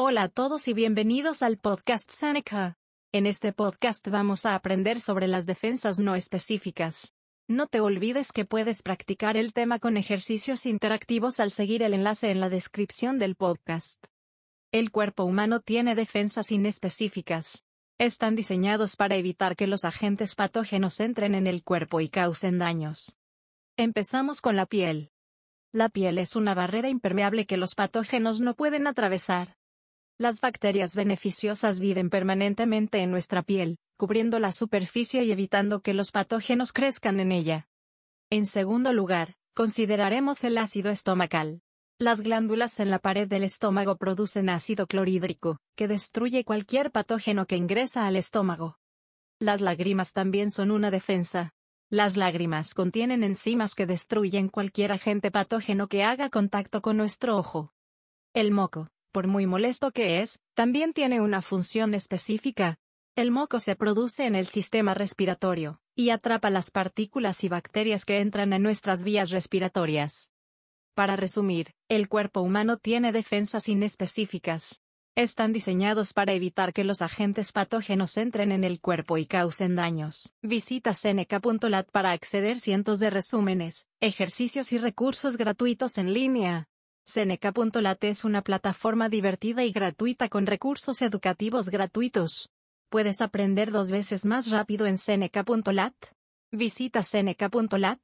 Hola a todos y bienvenidos al podcast Seneca. En este podcast vamos a aprender sobre las defensas no específicas. No te olvides que puedes practicar el tema con ejercicios interactivos al seguir el enlace en la descripción del podcast. El cuerpo humano tiene defensas inespecíficas. Están diseñados para evitar que los agentes patógenos entren en el cuerpo y causen daños. Empezamos con la piel. La piel es una barrera impermeable que los patógenos no pueden atravesar. Las bacterias beneficiosas viven permanentemente en nuestra piel, cubriendo la superficie y evitando que los patógenos crezcan en ella. En segundo lugar, consideraremos el ácido estomacal. Las glándulas en la pared del estómago producen ácido clorhídrico, que destruye cualquier patógeno que ingresa al estómago. Las lágrimas también son una defensa. Las lágrimas contienen enzimas que destruyen cualquier agente patógeno que haga contacto con nuestro ojo. El moco, por muy molesto que es, también tiene una función específica. El moco se produce en el sistema respiratorio, y atrapa las partículas y bacterias que entran en nuestras vías respiratorias. Para resumir, el cuerpo humano tiene defensas inespecíficas. Están diseñados para evitar que los agentes patógenos entren en el cuerpo y causen daños. Visita seneca.lat para acceder cientos de resúmenes, ejercicios y recursos gratuitos en línea. Seneca.lat es una plataforma divertida y gratuita con recursos educativos gratuitos. Puedes aprender dos veces más rápido en Seneca.lat. Visita Seneca.lat.